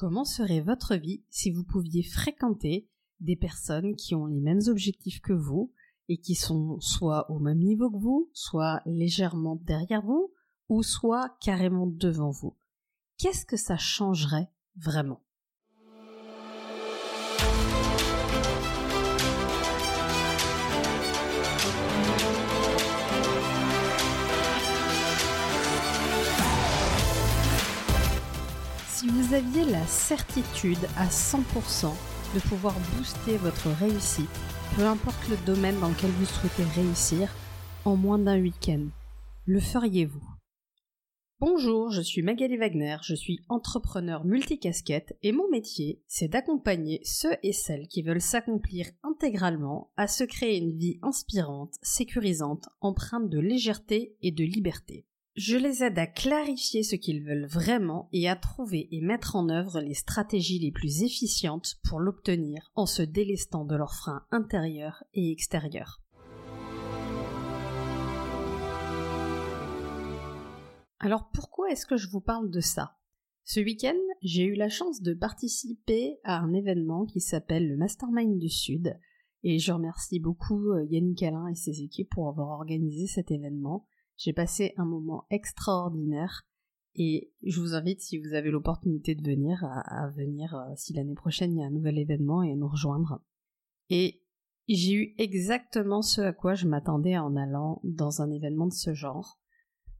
Comment serait votre vie si vous pouviez fréquenter des personnes qui ont les mêmes objectifs que vous et qui sont soit au même niveau que vous, soit légèrement derrière vous, ou soit carrément devant vous? Qu'est-ce que ça changerait vraiment? Si vous aviez la certitude à 100% de pouvoir booster votre réussite, peu importe le domaine dans lequel vous souhaitez réussir, en moins d'un week-end, le feriez-vous? Bonjour, je suis Magali Wagner, je suis entrepreneur multicasquette et mon métier, c'est d'accompagner ceux et celles qui veulent s'accomplir intégralement à se créer une vie inspirante, sécurisante, empreinte de légèreté et de liberté. Je les aide à clarifier ce qu'ils veulent vraiment et à trouver et mettre en œuvre les stratégies les plus efficientes pour l'obtenir en se délestant de leurs freins intérieurs et extérieurs. Alors pourquoi est-ce que je vous parle de ça? Ce week-end, j'ai eu la chance de participer à un événement qui s'appelle le Mastermind du Sud et je remercie beaucoup euh, Yannick Alain et ses équipes pour avoir organisé cet événement. J'ai passé un moment extraordinaire et je vous invite, si vous avez l'opportunité de venir, à, venir euh, si l'année prochaine il y a un nouvel événement et à nous rejoindre. Et j'ai eu exactement ce à quoi je m'attendais en allant dans un événement de ce genre.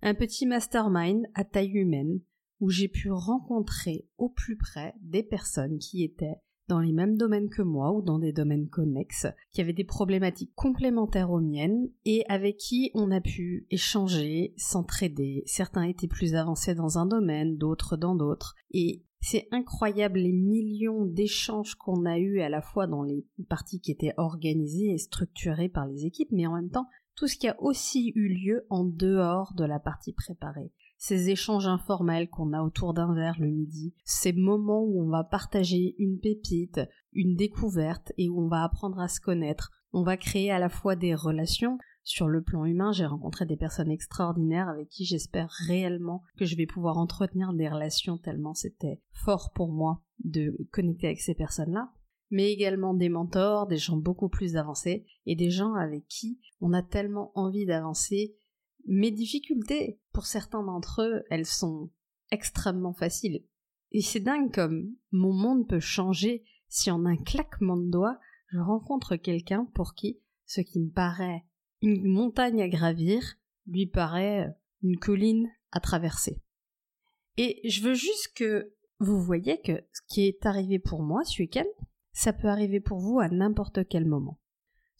Un petit mastermind à taille humaine où j'ai pu rencontrer au plus près des personnes qui étaient dans les mêmes domaines que moi ou dans des domaines connexes, qui avaient des problématiques complémentaires aux miennes et avec qui on a pu échanger, s'entraider. Certains étaient plus avancés dans un domaine, d'autres dans d'autres. Et c'est incroyable les millions d'échanges qu'on a eus à la fois dans les parties qui étaient organisées et structurées par les équipes, mais en même temps tout ce qui a aussi eu lieu en dehors de la partie préparée ces échanges informels qu'on a autour d'un verre le midi, ces moments où on va partager une pépite, une découverte et où on va apprendre à se connaître. On va créer à la fois des relations sur le plan humain, j'ai rencontré des personnes extraordinaires avec qui j'espère réellement que je vais pouvoir entretenir des relations tellement c'était fort pour moi de connecter avec ces personnes-là mais également des mentors, des gens beaucoup plus avancés et des gens avec qui on a tellement envie d'avancer mes difficultés, pour certains d'entre eux, elles sont extrêmement faciles. Et c'est dingue comme mon monde peut changer si en un claquement de doigts, je rencontre quelqu'un pour qui ce qui me paraît une montagne à gravir lui paraît une colline à traverser. Et je veux juste que vous voyez que ce qui est arrivé pour moi ce week-end, ça peut arriver pour vous à n'importe quel moment.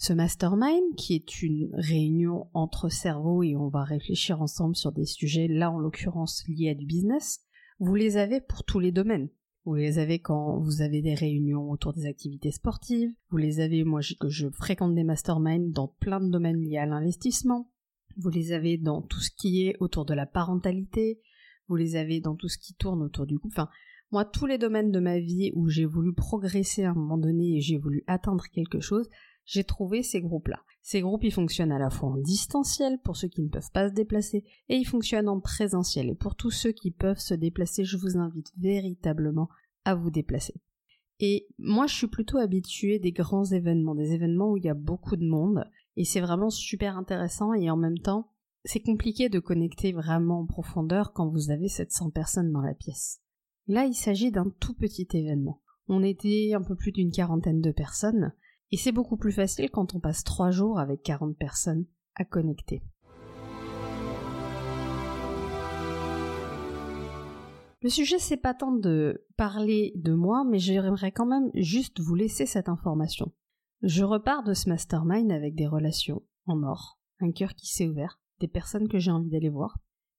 Ce mastermind, qui est une réunion entre cerveaux et on va réfléchir ensemble sur des sujets, là en l'occurrence liés à du business, vous les avez pour tous les domaines. Vous les avez quand vous avez des réunions autour des activités sportives, vous les avez, moi je, fréquente des masterminds dans plein de domaines liés à l'investissement, vous les avez dans tout ce qui est autour de la parentalité, vous les avez dans tout ce qui tourne autour du couple, enfin, moi, tous les domaines de ma vie où j'ai voulu progresser à un moment donné et j'ai voulu atteindre quelque chose, j'ai trouvé ces groupes-là. Ces groupes, ils fonctionnent à la fois en distanciel pour ceux qui ne peuvent pas se déplacer et ils fonctionnent en présentiel. Et pour tous ceux qui peuvent se déplacer, je vous invite véritablement à vous déplacer. Et moi, je suis plutôt habituée des grands événements, des événements où il y a beaucoup de monde et c'est vraiment super intéressant et en même temps, c'est compliqué de connecter vraiment en profondeur quand vous avez 700 personnes dans la pièce. Là, il s'agit d'un tout petit événement. On était un peu plus d'une quarantaine de personnes, et c'est beaucoup plus facile quand on passe trois jours avec 40 personnes à connecter. Le sujet c'est pas tant de parler de moi, mais j'aimerais quand même juste vous laisser cette information. Je repars de ce mastermind avec des relations en or, un cœur qui s'est ouvert, des personnes que j'ai envie d'aller voir,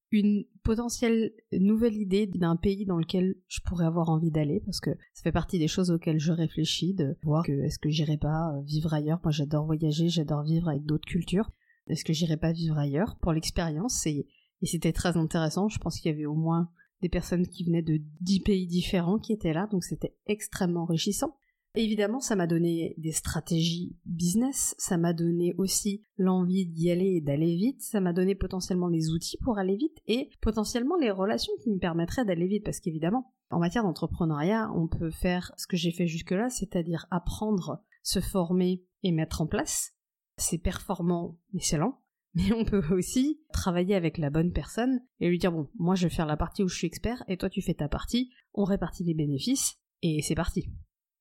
une potentielle nouvelle idée d'un pays dans lequel je pourrais avoir envie d'aller parce que ça fait partie des choses auxquelles je réfléchis de voir que est-ce que j'irai pas euh, vivre ailleurs. Moi j'adore voyager j'adore vivre avec d'autres cultures. Est-ce que j'irai pas vivre ailleurs? Pour l'expérience et, et c'était très intéressant. Je pense qu'il y avait au moins des personnes qui venaient de dix pays différents qui étaient là donc c'était extrêmement enrichissant Évidemment, ça m'a donné des stratégies business, ça m'a donné aussi l'envie d'y aller et d'aller vite, ça m'a donné potentiellement les outils pour aller vite et potentiellement les relations qui me permettraient d'aller vite parce qu'évidemment, en matière d'entrepreneuriat, on peut faire ce que j'ai fait jusque-là, c'est-à-dire apprendre, se former et mettre en place. C'est performant, mais c'est lent. Mais on peut aussi travailler avec la bonne personne et lui dire bon, moi je vais faire la partie où je suis expert et toi tu fais ta partie, on répartit les bénéfices et c'est parti.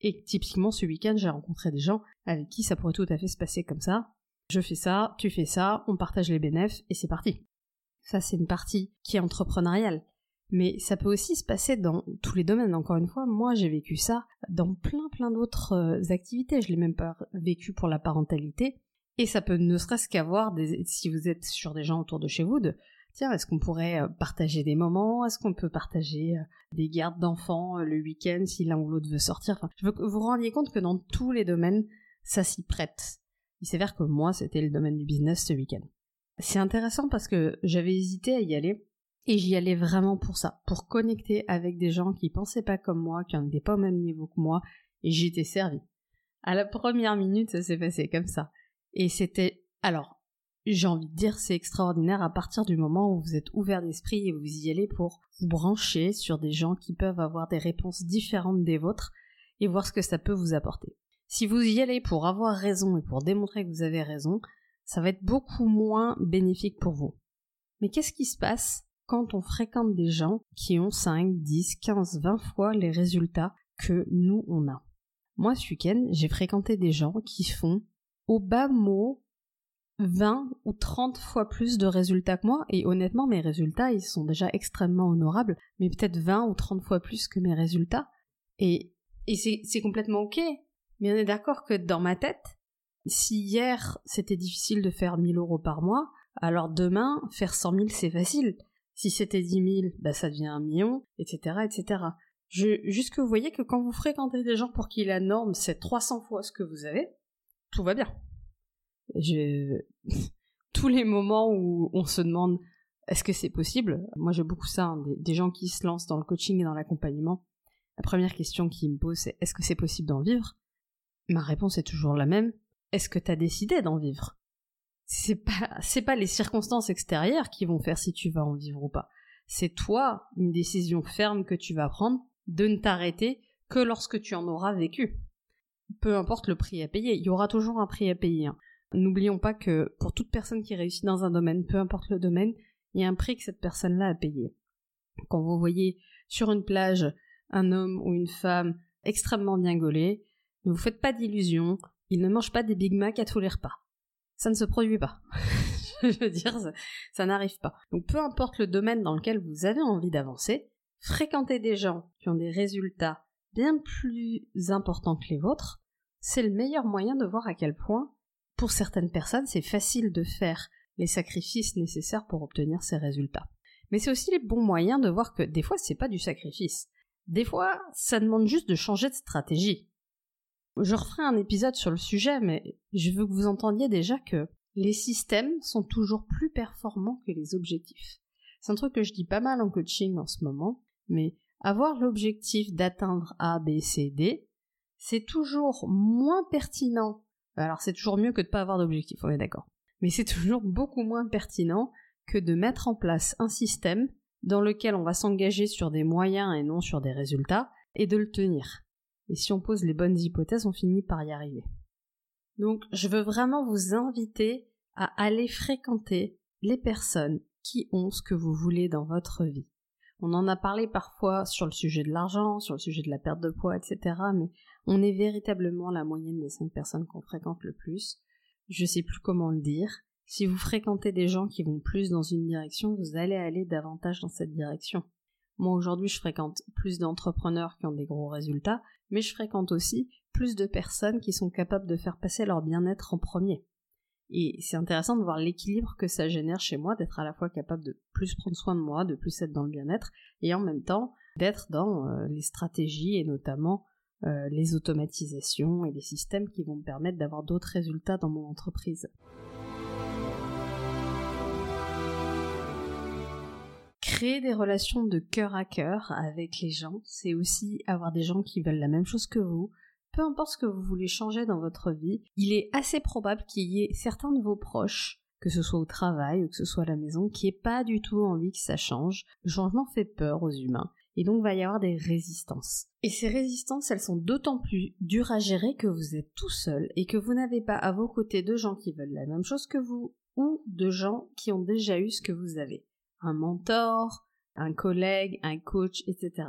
Et typiquement, ce week-end, j'ai rencontré des gens avec qui ça pourrait tout à fait se passer comme ça. Je fais ça, tu fais ça, on partage les bénéfices et c'est parti. Ça, c'est une partie qui est entrepreneuriale. Mais ça peut aussi se passer dans tous les domaines. Encore une fois, moi, j'ai vécu ça dans plein plein d'autres euh, activités. Je l'ai même pas vécu pour la parentalité. Et ça peut ne serait-ce qu'avoir si vous êtes sur des gens autour de chez vous, de tiens, est-ce qu'on pourrait euh, partager des moments? Est-ce qu'on peut partager euh, des gardes d'enfants euh, le week-end si l'un ou l'autre veut sortir? Enfin, Je veux que vous vous rendiez compte que dans tous les domaines, ça s'y prête. Il s'avère que moi, c'était le domaine du business ce week-end. C'est intéressant parce que j'avais hésité à y aller et j'y allais vraiment pour ça, pour connecter avec des gens qui pensaient pas comme moi, qui n'étaient pas au même niveau que moi, et j'y étais servi. À la première minute, ça s'est passé comme ça. Et c'était, alors, j'ai envie de dire, c'est extraordinaire à partir du moment où vous êtes ouvert d'esprit et vous y allez pour vous brancher sur des gens qui peuvent avoir des réponses différentes des vôtres et voir ce que ça peut vous apporter. Si vous y allez pour avoir raison et pour démontrer que vous avez raison, ça va être beaucoup moins bénéfique pour vous. Mais qu'est-ce qui se passe quand on fréquente des gens qui ont 5, 10, 15, 20 fois les résultats que nous on a? Moi ce week-end, j'ai fréquenté des gens qui font au bas mot 20 ou 30 fois plus de résultats que moi, et honnêtement, mes résultats, ils sont déjà extrêmement honorables, mais peut-être 20 ou 30 fois plus que mes résultats. Et, et c'est complètement ok. Mais on est d'accord que dans ma tête, si hier c'était difficile de faire 1000 euros par mois, alors demain, faire 100 000 c'est facile. Si c'était 10 000, bah ça devient un million, etc., etc. Je, juste que vous voyez que quand vous fréquentez des gens pour qui la norme c'est 300 fois ce que vous avez, tout va bien je... tous les moments où on se demande est-ce que c'est possible? Moi j'ai beaucoup ça, hein, des, gens qui se lancent dans le coaching et dans l'accompagnement. La première question qu'ils me posent c'est est-ce que c'est possible d'en vivre? Ma réponse est toujours la même. Est-ce que tu as décidé d'en vivre? C'est pas pas les circonstances extérieures qui vont faire si tu vas en vivre ou pas. C'est toi une décision ferme que tu vas prendre de ne t'arrêter que lorsque tu en auras vécu. Peu importe le prix à payer, il y aura toujours un prix à payer. Hein. N'oublions pas que pour toute personne qui réussit dans un domaine, peu importe le domaine, il y a un prix que cette personne-là a payé. Quand vous voyez sur une plage un homme ou une femme extrêmement bien gaulé, ne vous faites pas d'illusions, il ne mange pas des Big Mac à tous les repas. Ça ne se produit pas. Je veux dire, ça, ça n'arrive pas. Donc peu importe le domaine dans lequel vous avez envie d'avancer, fréquenter des gens qui ont des résultats bien plus importants que les vôtres, c'est le meilleur moyen de voir à quel point pour certaines personnes, c'est facile de faire les sacrifices nécessaires pour obtenir ces résultats. Mais c'est aussi les bons moyens de voir que des fois, c'est pas du sacrifice. Des fois, ça demande juste de changer de stratégie. Je referai un épisode sur le sujet, mais je veux que vous entendiez déjà que les systèmes sont toujours plus performants que les objectifs. C'est un truc que je dis pas mal en coaching en ce moment, mais avoir l'objectif d'atteindre A, B, C, D, c'est toujours moins pertinent alors c'est toujours mieux que de pas avoir d'objectif, on est d'accord. Mais c'est toujours beaucoup moins pertinent que de mettre en place un système dans lequel on va s'engager sur des moyens et non sur des résultats, et de le tenir. Et si on pose les bonnes hypothèses, on finit par y arriver. Donc je veux vraiment vous inviter à aller fréquenter les personnes qui ont ce que vous voulez dans votre vie. On en a parlé parfois sur le sujet de l'argent, sur le sujet de la perte de poids, etc. Mais on est véritablement la moyenne des cinq personnes qu'on fréquente le plus. Je sais plus comment le dire. Si vous fréquentez des gens qui vont plus dans une direction, vous allez aller davantage dans cette direction. Moi aujourd'hui je fréquente plus d'entrepreneurs qui ont des gros résultats, mais je fréquente aussi plus de personnes qui sont capables de faire passer leur bien-être en premier. Et c'est intéressant de voir l'équilibre que ça génère chez moi, d'être à la fois capable de plus prendre soin de moi, de plus être dans le bien-être, et en même temps d'être dans euh, les stratégies et notamment euh, les automatisations et les systèmes qui vont me permettre d'avoir d'autres résultats dans mon entreprise. Créer des relations de cœur à cœur avec les gens, c'est aussi avoir des gens qui veulent la même chose que vous, peu importe ce que vous voulez changer dans votre vie, il est assez probable qu'il y ait certains de vos proches, que ce soit au travail ou que ce soit à la maison, qui n'aient pas du tout envie que ça change. Le changement fait peur aux humains. Et donc, il va y avoir des résistances. Et ces résistances, elles sont d'autant plus dures à gérer que vous êtes tout seul et que vous n'avez pas à vos côtés de gens qui veulent la même chose que vous ou de gens qui ont déjà eu ce que vous avez. Un mentor, un collègue, un coach, etc.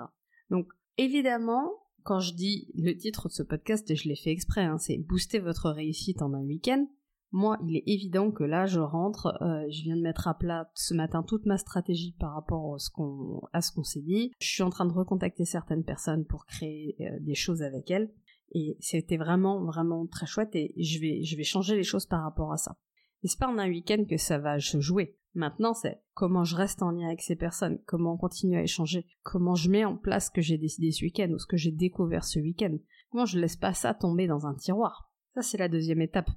Donc, évidemment, quand je dis le titre de ce podcast, et je l'ai fait exprès, hein, c'est booster votre réussite en un week-end. Moi, il est évident que là, je rentre, euh, je viens de mettre à plat ce matin toute ma stratégie par rapport à ce qu'on, s'est dit. Je suis en train de recontacter certaines personnes pour créer euh, des choses avec elles. Et c'était vraiment, vraiment très chouette et je vais, je vais changer les choses par rapport à ça. Mais c'est pas en un week-end que ça va se jouer. Maintenant, c'est comment je reste en lien avec ces personnes, comment on continue à échanger, comment je mets en place ce que j'ai décidé ce week-end ou ce que j'ai découvert ce week-end. Comment je laisse pas ça tomber dans un tiroir. Ça, c'est la deuxième étape.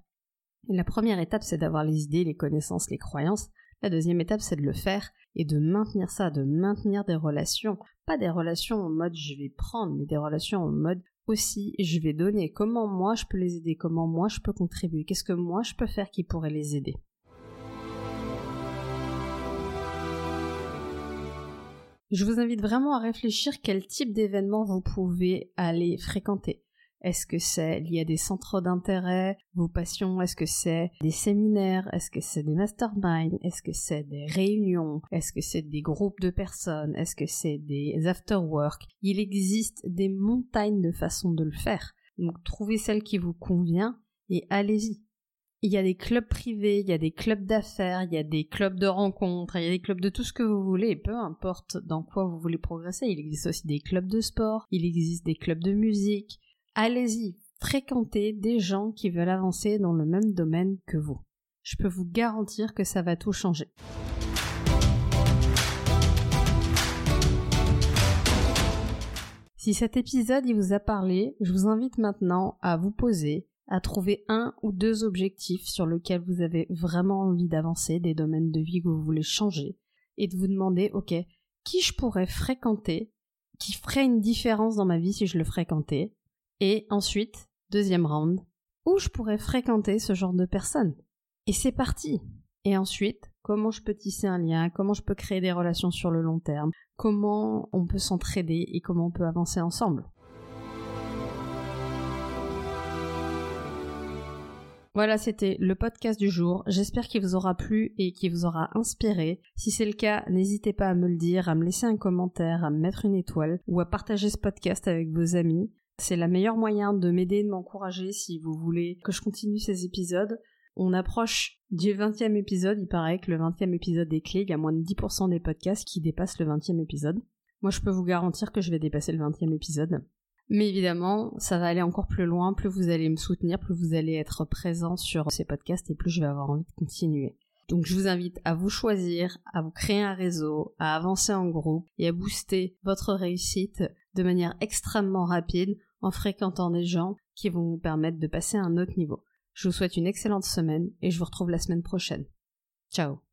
Et la première étape, c'est d'avoir les idées, les connaissances, les croyances. La deuxième étape, c'est de le faire et de maintenir ça, de maintenir des relations. Pas des relations en mode je vais prendre, mais des relations en mode aussi je vais donner. Comment moi je peux les aider? Comment moi je peux contribuer? Qu'est-ce que moi je peux faire qui pourrait les aider? Je vous invite vraiment à réfléchir quel type d'événement vous pouvez aller fréquenter. Est-ce que c'est lié à des centres d'intérêt, vos passions? Est-ce que c'est des séminaires? Est-ce que c'est des masterminds? Est-ce que c'est des réunions? Est-ce que c'est des groupes de personnes? Est-ce que c'est des after-work Il existe des montagnes de façons de le faire. Donc trouvez celle qui vous convient et allez-y. Il y a des clubs privés, il y a des clubs d'affaires, il y a des clubs de rencontres, il y a des clubs de tout ce que vous voulez, peu importe dans quoi vous voulez progresser. Il existe aussi des clubs de sport, il existe des clubs de musique. Allez-y, fréquentez des gens qui veulent avancer dans le même domaine que vous. Je peux vous garantir que ça va tout changer. Si cet épisode vous a parlé, je vous invite maintenant à vous poser à trouver un ou deux objectifs sur lesquels vous avez vraiment envie d'avancer, des domaines de vie que vous voulez changer, et de vous demander, ok, qui je pourrais fréquenter, qui ferait une différence dans ma vie si je le fréquentais, et ensuite, deuxième round, où je pourrais fréquenter ce genre de personnes. Et c'est parti. Et ensuite, comment je peux tisser un lien, comment je peux créer des relations sur le long terme, comment on peut s'entraider et comment on peut avancer ensemble. Voilà, c'était le podcast du jour. J'espère qu'il vous aura plu et qu'il vous aura inspiré. Si c'est le cas, n'hésitez pas à me le dire, à me laisser un commentaire, à me mettre une étoile ou à partager ce podcast avec vos amis. C'est la meilleure moyen de m'aider, de m'encourager si vous voulez que je continue ces épisodes. On approche du 20e épisode, il paraît que le 20e épisode est clé, il y a moins de 10% des podcasts qui dépassent le 20e épisode. Moi je peux vous garantir que je vais dépasser le 20e épisode. Mais évidemment, ça va aller encore plus loin, plus vous allez me soutenir, plus vous allez être présent sur ces podcasts et plus je vais avoir envie de continuer. Donc je vous invite à vous choisir, à vous créer un réseau, à avancer en groupe et à booster votre réussite de manière extrêmement rapide en fréquentant des gens qui vont vous permettre de passer à un autre niveau. Je vous souhaite une excellente semaine et je vous retrouve la semaine prochaine. Ciao